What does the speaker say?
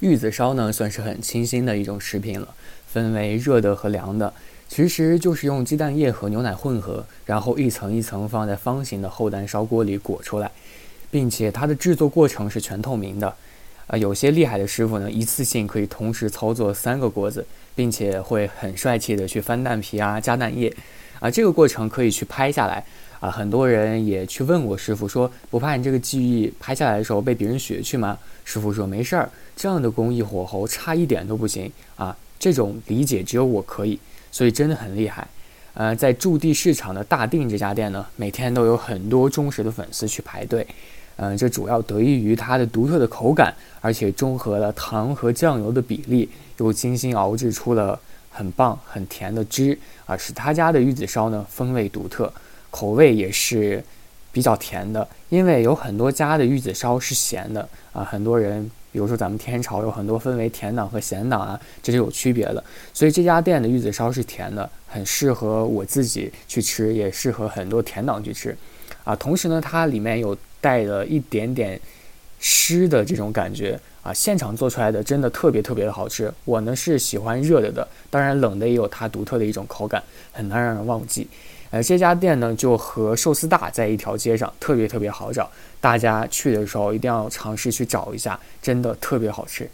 玉子烧呢，算是很清新的一种食品了，分为热的和凉的。其实就是用鸡蛋液和牛奶混合，然后一层一层放在方形的厚蛋烧锅里裹出来，并且它的制作过程是全透明的。啊，有些厉害的师傅呢，一次性可以同时操作三个锅子，并且会很帅气的去翻蛋皮啊、加蛋液，啊，这个过程可以去拍下来。啊，很多人也去问过师傅说，不怕你这个技艺拍下来的时候被别人学去吗？师傅说没事儿，这样的工艺火候差一点都不行啊。这种理解只有我可以。所以真的很厉害，呃，在驻地市场的大定这家店呢，每天都有很多忠实的粉丝去排队，嗯，这主要得益于它的独特的口感，而且中和了糖和酱油的比例，又精心熬制出了很棒很甜的汁，啊，使他家的玉子烧呢风味独特，口味也是比较甜的，因为有很多家的玉子烧是咸的，啊，很多人。比如说咱们天朝有很多分为甜党和咸党啊，这是有区别的。所以这家店的玉子烧是甜的，很适合我自己去吃，也适合很多甜党去吃。啊，同时呢，它里面有带了一点点湿的这种感觉啊，现场做出来的真的特别特别的好吃。我呢是喜欢热的的，当然冷的也有它独特的一种口感，很难让人忘记。呃，这家店呢就和寿司大在一条街上，特别特别好找。大家去的时候一定要尝试去找一下，真的特别好吃。